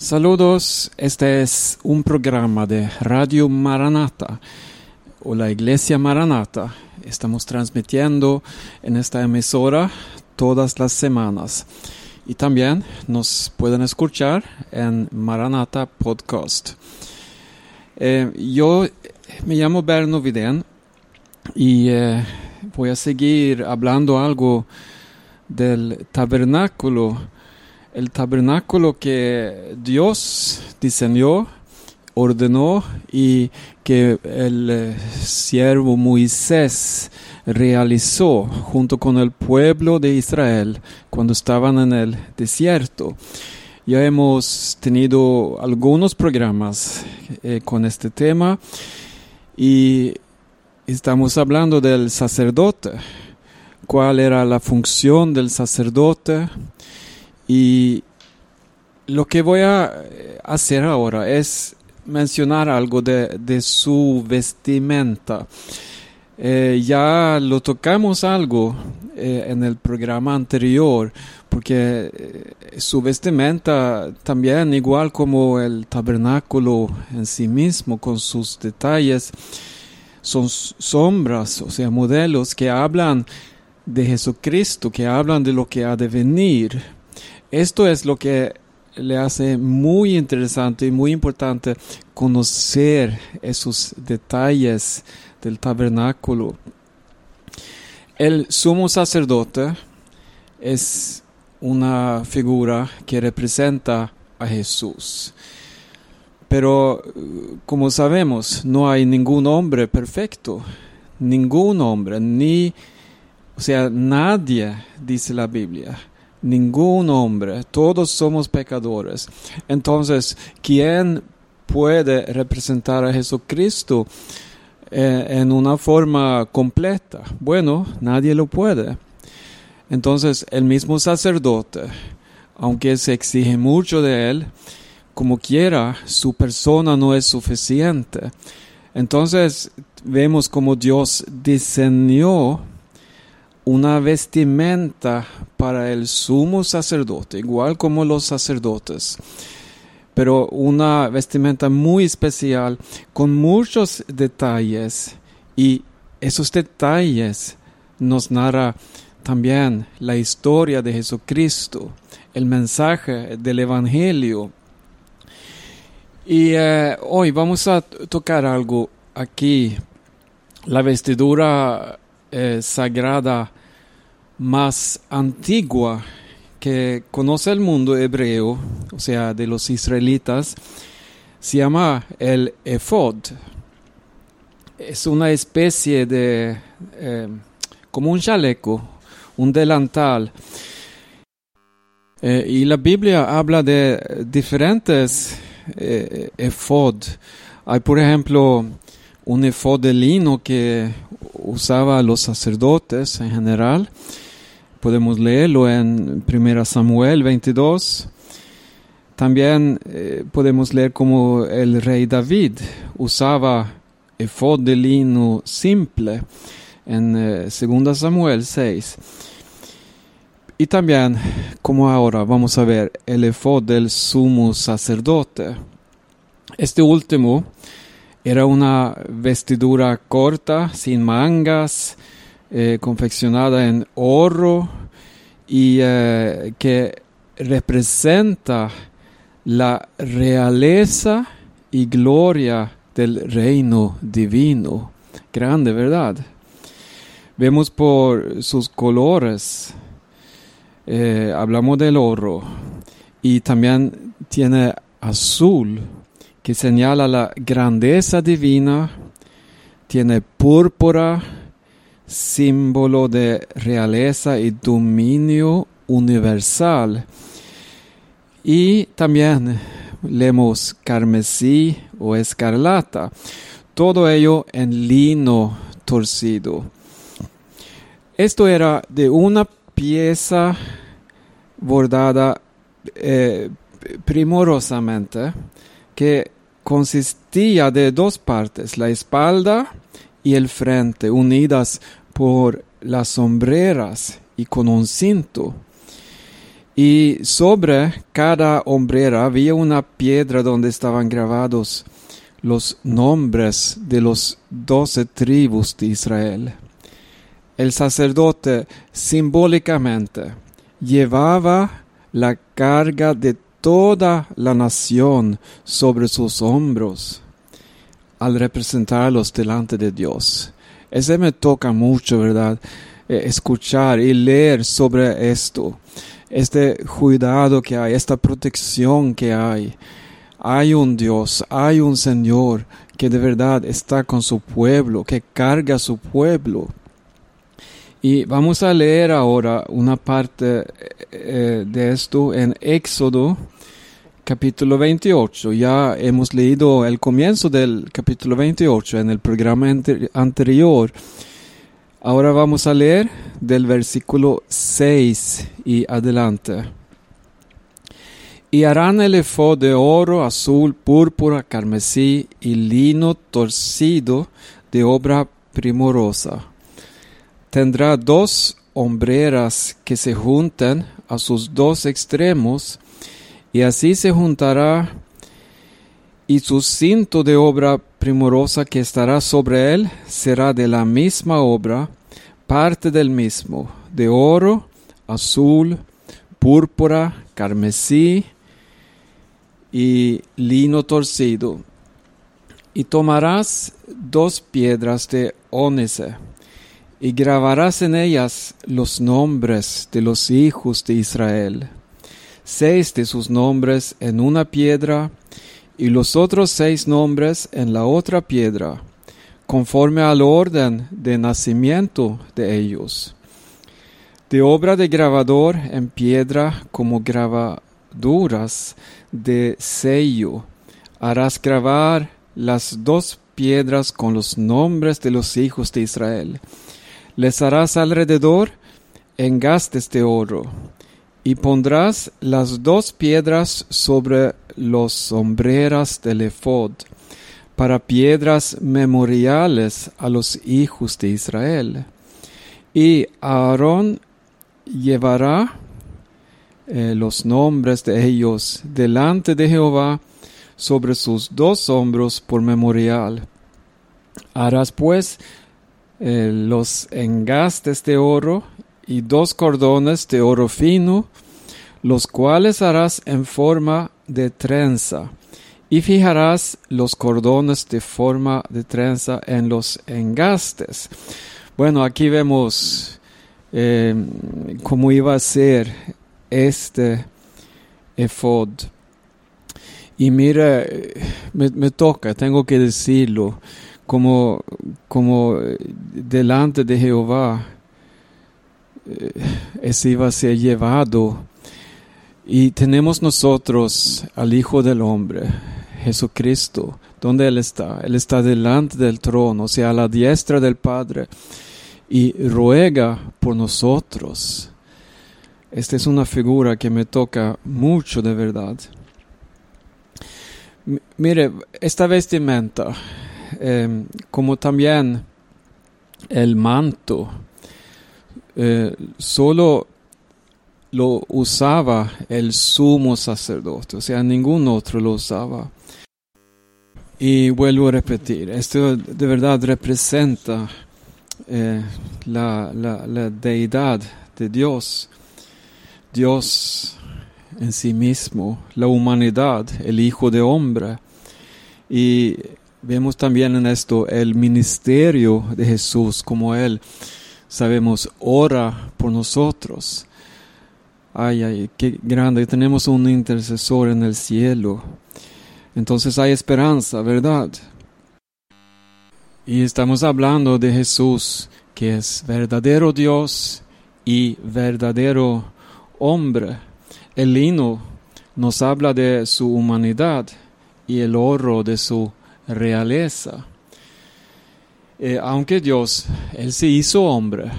Saludos, este es un programa de Radio Maranata o la Iglesia Maranata. Estamos transmitiendo en esta emisora todas las semanas y también nos pueden escuchar en Maranata Podcast. Eh, yo me llamo Berno Vidén y eh, voy a seguir hablando algo del tabernáculo el tabernáculo que Dios diseñó, ordenó y que el eh, siervo Moisés realizó junto con el pueblo de Israel cuando estaban en el desierto. Ya hemos tenido algunos programas eh, con este tema y estamos hablando del sacerdote, cuál era la función del sacerdote, y lo que voy a hacer ahora es mencionar algo de, su vestimenta. Eh, ya lo tocamos algo eh, en el programa anterior, porque eh, su vestimenta también, igual como el tabernáculo en sí mismo, con sus detalles, son sombras, o sea, modelos que hablan de Jesucristo, que hablan de lo que ha de venir. Esto es lo que le hace muy interesante y muy importante conocer esos detalles del tabernáculo. El sumo sacerdote es una figura que representa a Jesús. Pero como sabemos, no hay ningún hombre perfecto, ningún hombre, ni, o sea, nadie, dice la Biblia, ningún hombre, todos somos pecadores. Entonces, ¿quién puede representar a Jesucristo eh, en una forma completa? Bueno, nadie lo puede. Entonces, el mismo sacerdote, aunque se exige mucho de él, como quiera, su persona no es suficiente. Entonces, vemos como Dios diseñó una vestimenta para el sumo sacerdote, igual como los sacerdotes, pero una vestimenta muy especial con muchos detalles y esos detalles nos narra también la historia de Jesucristo, el mensaje del Evangelio. Y eh, hoy vamos a tocar algo aquí, la vestidura eh, sagrada más antigua que conoce el mundo hebreo, o sea, de los israelitas, se llama el efod. Es una especie de, eh, como un chaleco, un delantal. Eh, y la Biblia habla de diferentes eh, efod. Hay, por ejemplo, un efod de lino que usaba los sacerdotes en general Podemos leerlo en 1 Samuel 22. También eh, podemos leer como el rey David usaba efod de lino simple en 2 eh, Samuel 6. Y también, como ahora vamos a ver, el efod del sumo sacerdote. Este último era una vestidura corta, sin mangas, eh, confeccionada en oro y eh, que representa la realeza y gloria del reino divino. Grande, ¿verdad? Vemos por sus colores, eh, hablamos del oro y también tiene azul que señala la grandeza divina, tiene púrpura, símbolo de realeza y dominio universal. Y también leemos carmesí o escarlata, todo ello en lino torcido. Esto era de una pieza bordada eh, primorosamente que consistía de dos partes, la espalda y el frente, unidas por las sombreras y con un cinto. Y sobre cada hombrera había una piedra donde estaban grabados los nombres de los doce tribus de Israel. El sacerdote simbólicamente llevaba la carga de toda la nación sobre sus hombros al representarlos delante de Dios. Ese me toca mucho, ¿verdad? Eh, escuchar y leer sobre esto, este cuidado que hay, esta protección que hay. Hay un Dios, hay un Señor que de verdad está con su pueblo, que carga su pueblo. Y vamos a leer ahora una parte eh, de esto en Éxodo capítulo 28. Ya hemos leído el comienzo del capítulo 28 en el programa anterior. Ahora vamos a leer del versículo 6 y adelante. Y harán el efod de oro, azul, púrpura, carmesí y lino torcido de obra primorosa tendrá dos hombreras que se junten a sus dos extremos, y así se juntará y su cinto de obra primorosa que estará sobre él será de la misma obra, parte del mismo, de oro, azul, púrpura, carmesí y lino torcido. Y tomarás dos piedras de ónice y grabarás en ellas los nombres de los hijos de Israel, seis de sus nombres en una piedra y los otros seis nombres en la otra piedra, conforme al orden de nacimiento de ellos. De obra de grabador en piedra como grabaduras de sello, harás grabar las dos piedras con los nombres de los hijos de Israel les harás alrededor engastes de oro, y pondrás las dos piedras sobre los sombreras del efod, para piedras memoriales a los hijos de Israel. Y Aarón llevará eh, los nombres de ellos delante de Jehová sobre sus dos hombros por memorial. Harás pues eh, los engastes de oro y dos cordones de oro fino, los cuales harás en forma de trenza, y fijarás los cordones de forma de trenza en los engastes. Bueno, aquí vemos eh, cómo iba a ser este efod. Y mira, me toca, tengo que decirlo, como, como eh, delante de Jehová eh, ese iba a ser llevado. Y tenemos nosotros al Hijo del Hombre, Jesucristo. ¿Dónde Él está? Él está delante del trono, o sea, a la diestra del Padre, y ruega por nosotros. Esta es una figura que me toca mucho de verdad. mire, esta vestimenta Em, como también el manto, eh, solo lo usaba el sumo sacerdote, o sea, ningún otro lo usaba. Y vuelvo a repetir, esto de verdad representa eh, la, la, la, deidad de Dios, Dios en sí mismo, la humanidad, el Hijo de Hombre. Y Vemos también en esto el ministerio de Jesús, como Él, sabemos, ora por nosotros. Ay, ay, qué grande, tenemos un intercesor en el cielo. Entonces hay esperanza, ¿verdad? Y estamos hablando de Jesús, que es verdadero Dios y verdadero hombre. El lino nos habla de su humanidad y el oro de su realeza. Eh, aunque Dios, Él se hizo hombre,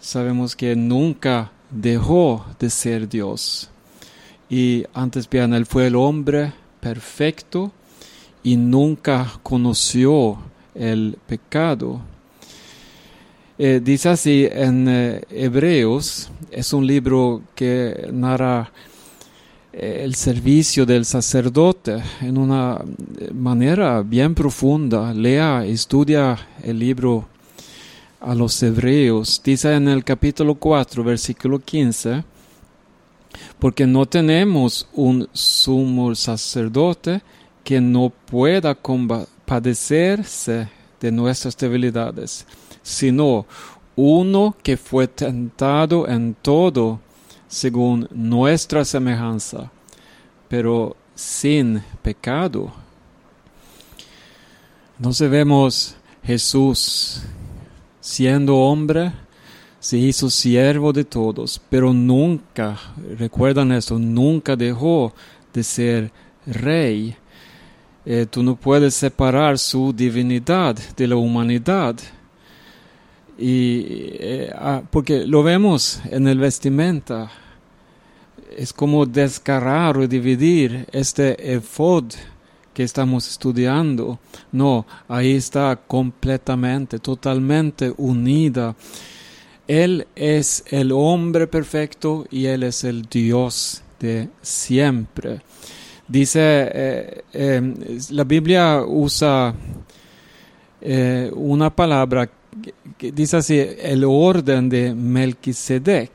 sabemos que nunca dejó de ser Dios. Y antes bien, Él fue el hombre perfecto y nunca conoció el pecado. Eh, dice así en eh, Hebreos, es un libro que narra el servicio del sacerdote en una manera bien profunda. Lea, estudia el libro a los hebreos. Dice en el capítulo 4, versículo 15, porque no tenemos un sumo sacerdote que no pueda compadecerse de nuestras debilidades, sino uno que fue tentado en todo según nuestra semejanza, pero sin pecado. Entonces vemos Jesús siendo hombre, se hizo siervo de todos, pero nunca, recuerdan esto, nunca dejó de ser rey. Eh, tú no puedes separar su divinidad de la humanidad. Y eh, ah, porque lo vemos en el vestimenta, es como descargar o dividir este efod que estamos estudiando. No, ahí está completamente, totalmente unida. Él es el hombre perfecto y Él es el Dios de siempre. Dice, eh, em, la Biblia usa eh, una palabra dice así, el orden de Melquisedec.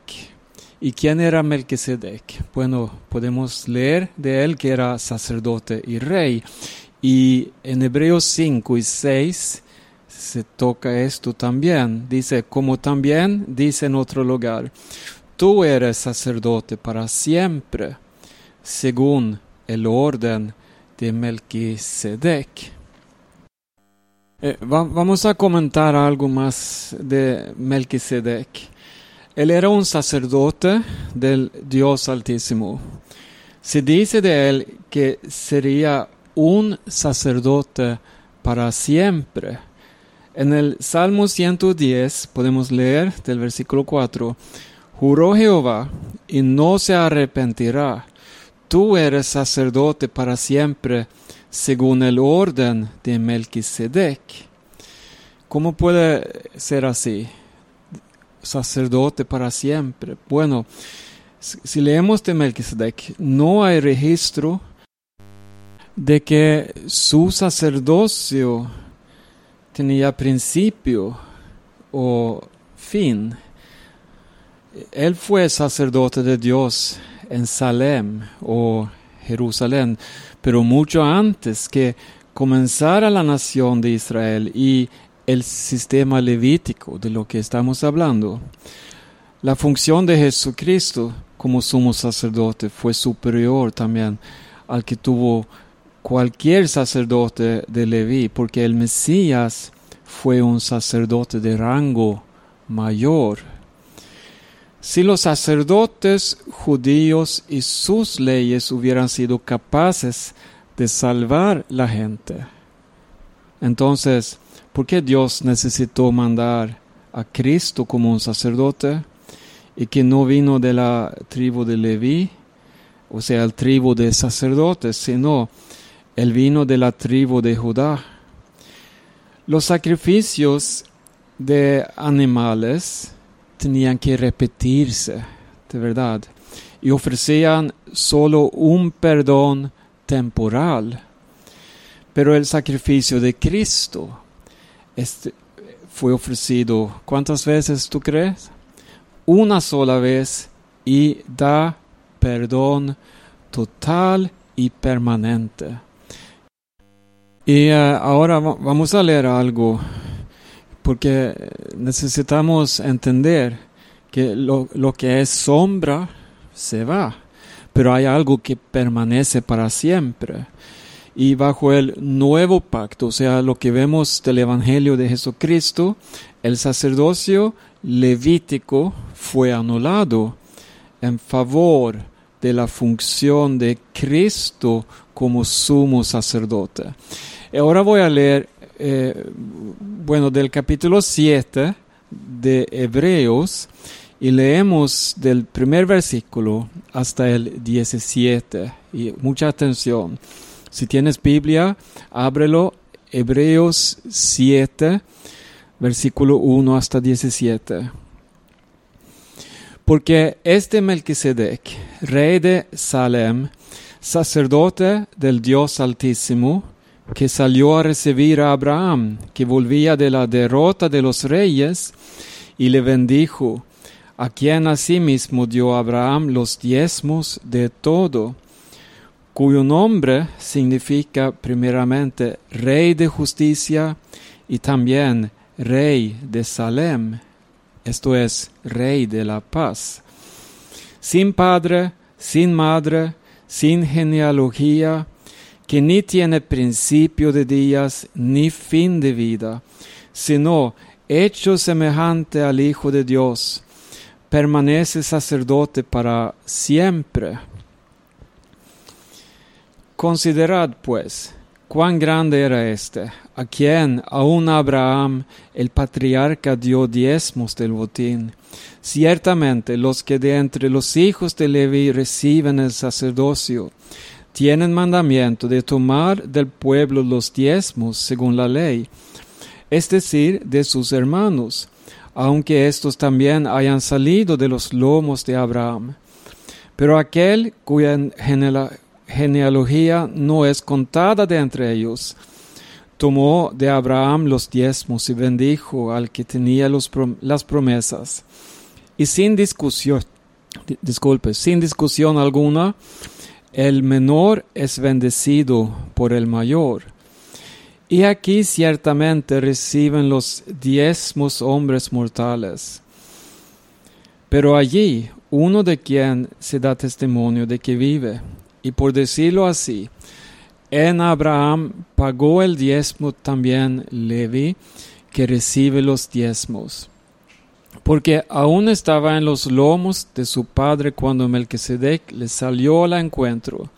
¿Y quién era Melquisedec? Bueno, podemos leer de él que era sacerdote y rey. Y en Hebreos 5 y 6 se toca esto también. Dice, como también dice en otro lugar, tú eres sacerdote para siempre, según el orden de Melquisedec. Eh, vamos a comentar algo más de Melquisedec. Él era un sacerdote del Dios Altísimo. Se dice de él que sería un sacerdote para siempre. En el Salmo 110 podemos leer del versículo 4, Juró Jehová y no se arrepentirá tú eres sacerdote para siempre según el orden de Melquisedec. ¿Cómo puede ser así? Sacerdote para siempre. Bueno, si leemos de Melquisedec, no hay registro de que su sacerdocio tenía principio o fin. Él fue sacerdote de Dios en Salem o Jerusalén, pero mucho antes que comenzara la nación de Israel y el sistema levítico de lo que estamos hablando. La función de Jesucristo como sumo sacerdote fue superior también al que tuvo cualquier sacerdote de Leví, porque el Mesías fue un sacerdote de rango mayor si los sacerdotes judíos y sus leyes hubieran sido capaces de salvar la gente, entonces, ¿por qué Dios necesitó mandar a Cristo como un sacerdote y que no vino de la tribu de Leví, o sea, el tribu de sacerdotes, sino él vino de la tribu de Judá? Los sacrificios de animales tenían que repetirse, de verdad, y ofrecían solo un perdón temporal. Pero el sacrificio de Cristo este, fue ofrecido, ¿cuántas veces tú crees? Una sola vez y da perdón total y permanente. Y eh, ahora vamos a leer algo porque necesitamos entender que lo, que es sombra se va, pero hay algo que permanece para siempre. Y bajo el nuevo pacto, o sea, lo que vemos del Evangelio de Jesucristo, el sacerdocio levítico fue anulado en favor de la función de Cristo como sumo sacerdote. Ahora voy a leer eh, bueno, del capítulo 7 de Hebreos y leemos del primer versículo hasta el 17. Y mucha atención. Si tienes Biblia, ábrelo. Hebreos 7, versículo 1 hasta 17. Porque este Melquisedec, rey de Salem, sacerdote del Dios Altísimo, que salió a recibir a Abraham, que volvía de la derrota de los reyes, y le bendijo, a quien asimismo dio Abraham los diezmos de todo, cuyo nombre significa primeramente Rey de justicia y también Rey de Salem, esto es, Rey de la paz. Sin padre, sin madre, sin genealogía, que ni tiene principio de días ni fin de vida, sino hecho semejante al Hijo de Dios, permanece sacerdote para siempre. Considerad, pues, cuán grande era éste, a quien aun Abraham el patriarca dio diezmos del botín. Ciertamente los que de entre los hijos de Levi reciben el sacerdocio, tienen mandamiento de tomar del pueblo los diezmos según la ley, es decir, de sus hermanos, aunque estos también hayan salido de los lomos de Abraham. Pero aquel cuya genealogía no es contada de entre ellos, tomó de Abraham los diezmos y bendijo al que tenía las promesas. Y sin discusión, disculpe, sin discusión alguna, el menor es bendecido por el mayor. Y aquí ciertamente reciben los diezmos hombres mortales. Pero allí uno de quien se da testimonio de que vive, y por decirlo así, en Abraham pagó el diezmo también Levi, que recibe los diezmos porque aún estaba en los lomos de su padre cuando Melquisedec le salió al encuentro.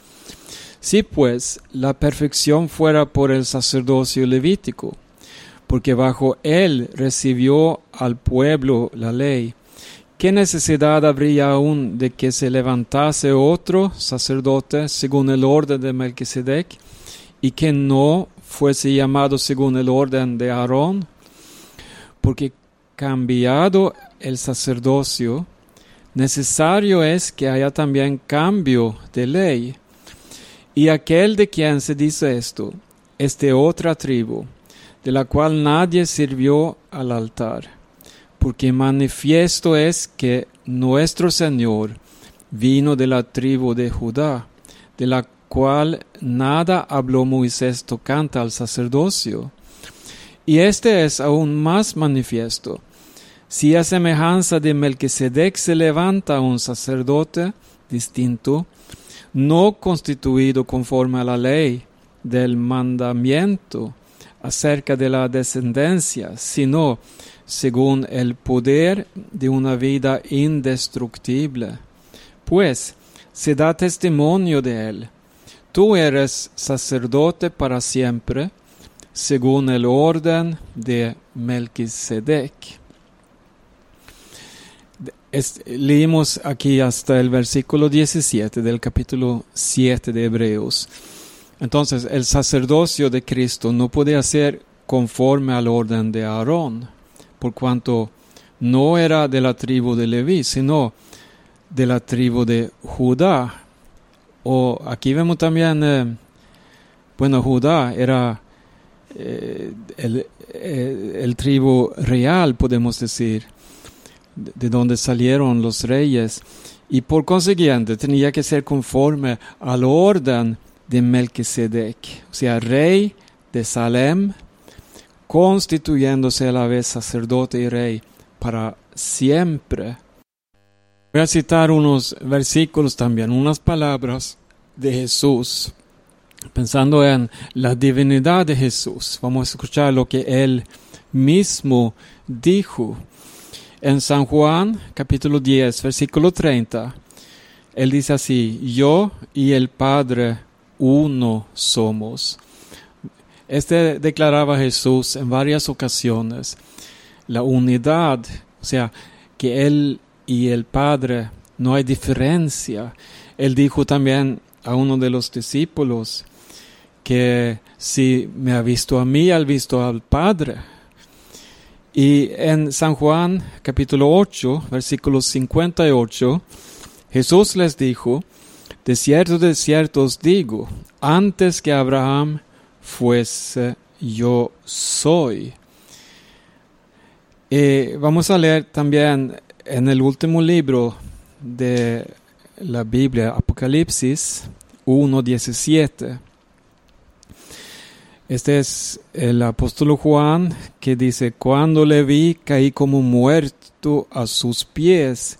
Si pues la perfección fuera por el sacerdocio levítico, porque bajo él recibió al pueblo la ley, ¿qué necesidad habría aún de que se levantase otro sacerdote según el orden de Melquisedec y que no fuese llamado según el orden de Aarón? Porque cambiado el sacerdocio, necesario es que haya también cambio de ley. Y aquel de quien se dice esto es de otra tribu, de la cual nadie sirvió al altar, porque manifiesto es que nuestro Señor vino de la tribu de Judá, de la cual nada habló Moisés tocante al sacerdocio. Y este es aún más manifiesto, si a semejanza de Melquisedec se levanta un sacerdote distinto, no constituido conforme a la ley del mandamiento acerca de la descendencia, sino según el poder de una vida indestructible. Pues se da testimonio de él. Tú eres sacerdote para siempre, según el orden de Melquisedec leímos aquí hasta el versículo 17 del capítulo 7 de Hebreos. Entonces, el sacerdocio de Cristo no puede ser conforme al orden de Aarón, por cuanto no era de la tribu de Leví, sino de la tribu de Judá. O aquí vemos también, eh, bueno, Judá era eh, el, eh, el tribu real, podemos decir de donde salieron los reyes, y por consiguiente tenía que ser conforme al orden de Melquisedec, o sea, rey de Salem, constituyéndose a la vez sacerdote y rey para siempre. Voy a citar unos versículos también, unas palabras de Jesús, pensando en la divinidad de Jesús. Vamos a escuchar lo que él mismo dijo en San Juan capítulo 10, versículo 30, él dice así, yo y el Padre uno somos. Este declaraba Jesús en varias ocasiones, la unidad, o sea, que Él y el Padre no hay diferencia. Él dijo también a uno de los discípulos que si me ha visto a mí, ha visto al Padre. Y en San Juan capítulo 8, versículo 58, Jesús les dijo, de cierto, de cierto os digo, antes que Abraham fuese, yo soy. Y vamos a leer también en el último libro de la Biblia, Apocalipsis 1.17. Este es el apóstol Juan que dice, cuando le vi caí como muerto a sus pies,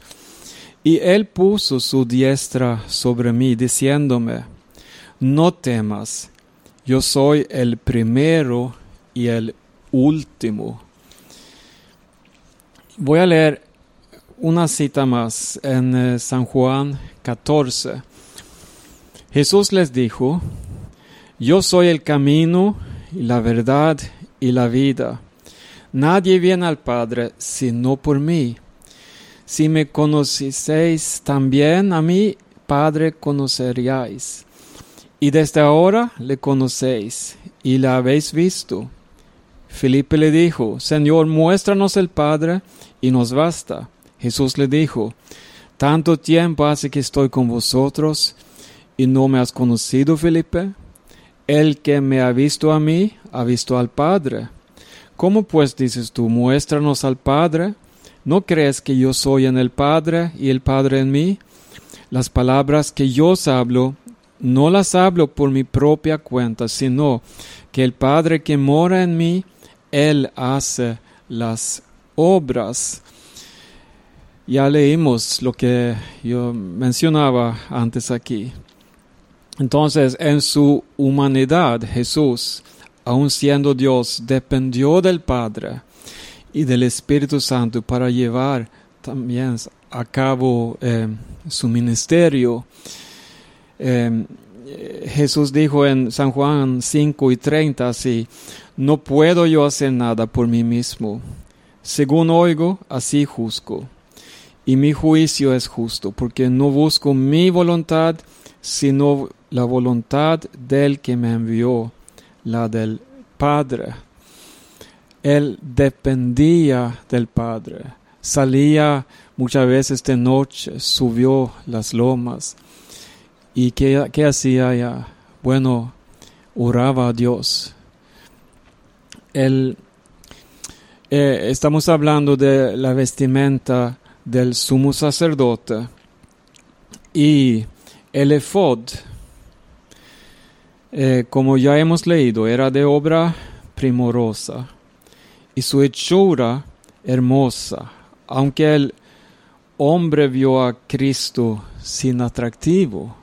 y él puso su diestra sobre mí, diciéndome, no temas, yo soy el primero y el último. Voy a leer una cita más en eh, San Juan 14. Jesús les dijo, yo soy el camino la verdad y la vida. Nadie viene al Padre sino por mí. Si me conocieseis también a mí, Padre, conoceríais. Y desde ahora le conocéis y la habéis visto. Felipe le dijo, Señor, muéstranos el Padre y nos basta. Jesús le dijo, Tanto tiempo hace que estoy con vosotros y no me has conocido, Felipe. El que me ha visto a mí, ha visto al Padre. ¿Cómo pues dices tú, muéstranos al Padre? ¿No crees que yo soy en el Padre y el Padre en mí? Las palabras que yo os hablo, no las hablo por mi propia cuenta, sino que el Padre que mora en mí, Él hace las obras. Ya leímos lo que yo mencionaba antes aquí. Entonces, en su humanidad, Jesús, aun siendo Dios, dependió del Padre y del Espíritu Santo para llevar también a cabo eh, su ministerio. Eh, Jesús dijo en San Juan 5 y 30 así, no puedo yo hacer nada por mí mismo. Según oigo, así juzgo. Y mi juicio es justo, porque no busco mi voluntad, sino la voluntad del que me envió, la del Padre. Él dependía del Padre. Salía muchas veces de noche, subió las lomas. ¿Y qué, qué hacía ya? Bueno, oraba a Dios. Él, eh, estamos hablando de la vestimenta del sumo sacerdote y el efod eh, como ya hemos leído, era de obra primorosa y su hechura hermosa, aunque el hombre vio a Cristo sin atractivo,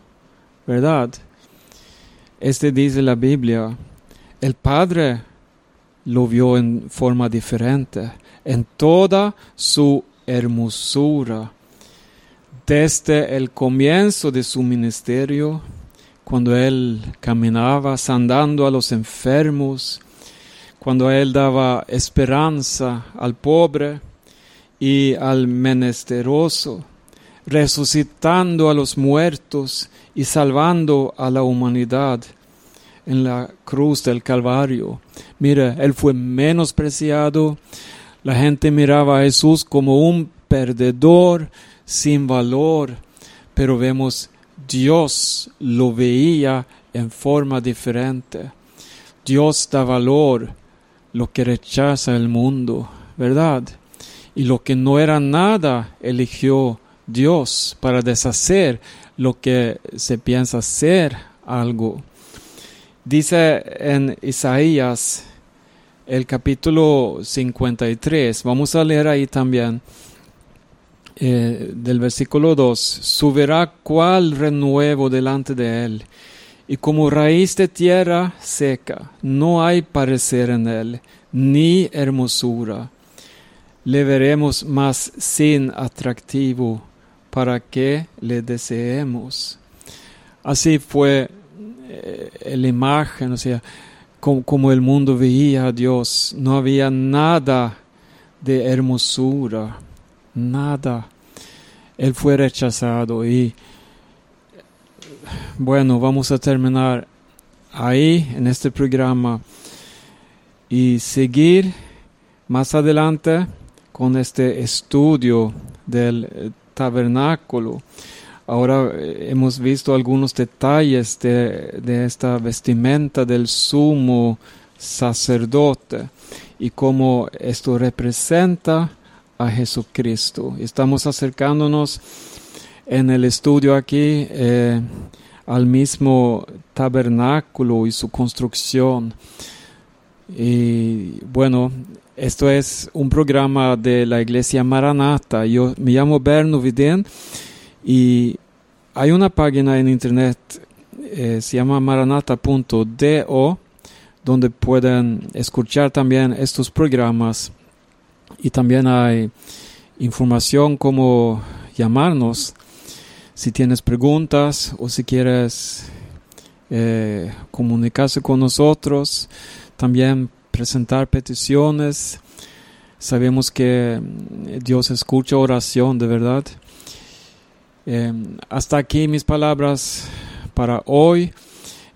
¿verdad? Este dice la Biblia, el Padre lo vio en forma diferente, en toda su hermosura. Desde el comienzo de su ministerio, cuando Él caminaba sanando a los enfermos, cuando Él daba esperanza al pobre y al menesteroso, resucitando a los muertos y salvando a la humanidad en la cruz del Calvario. Mira, Él fue menospreciado, la gente miraba a Jesús como un perdedor sin valor, pero vemos Dios lo veía en forma diferente. Dios da valor lo que rechaza el mundo, ¿verdad? Y lo que no era nada eligió Dios para deshacer lo que se piensa ser algo. Dice en Isaías el capítulo 53, vamos a leer ahí también eh, del versículo 2, subirá cual renuevo delante de él, y como raíz de tierra seca, no hay parecer en él, ni hermosura. Le veremos más sin atractivo para que le deseemos. Así fue eh, la imagen, o sea, como, como el mundo veía a Dios, no había nada de hermosura nada. Él fue rechazado y bueno, vamos a terminar ahí en este programa y seguir más adelante con este estudio del eh, tabernáculo. Ahora eh, hemos visto algunos detalles de, de esta vestimenta del sumo sacerdote y cómo esto representa a Jesucristo. Estamos acercándonos en el estudio aquí eh, al mismo tabernáculo y su construcción. Y bueno, esto es un programa de la iglesia Maranata. Yo me llamo Berno Vidén y hay una página en internet, eh, se llama maranata.do, donde pueden escuchar también estos programas y también hay información como llamarnos si tienes preguntas o si quieres eh, comunicarse con nosotros, también presentar peticiones. Sabemos que Dios escucha oración, de verdad. Eh, hasta aquí mis palabras para hoy.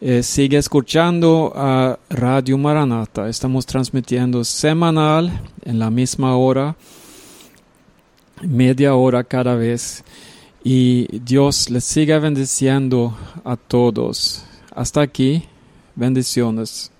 Eh, sigue escuchando a Radio Maranata. Estamos transmitiendo semanal en la misma hora, media hora cada vez. Y Dios les siga bendiciendo a todos. Hasta aquí, bendiciones.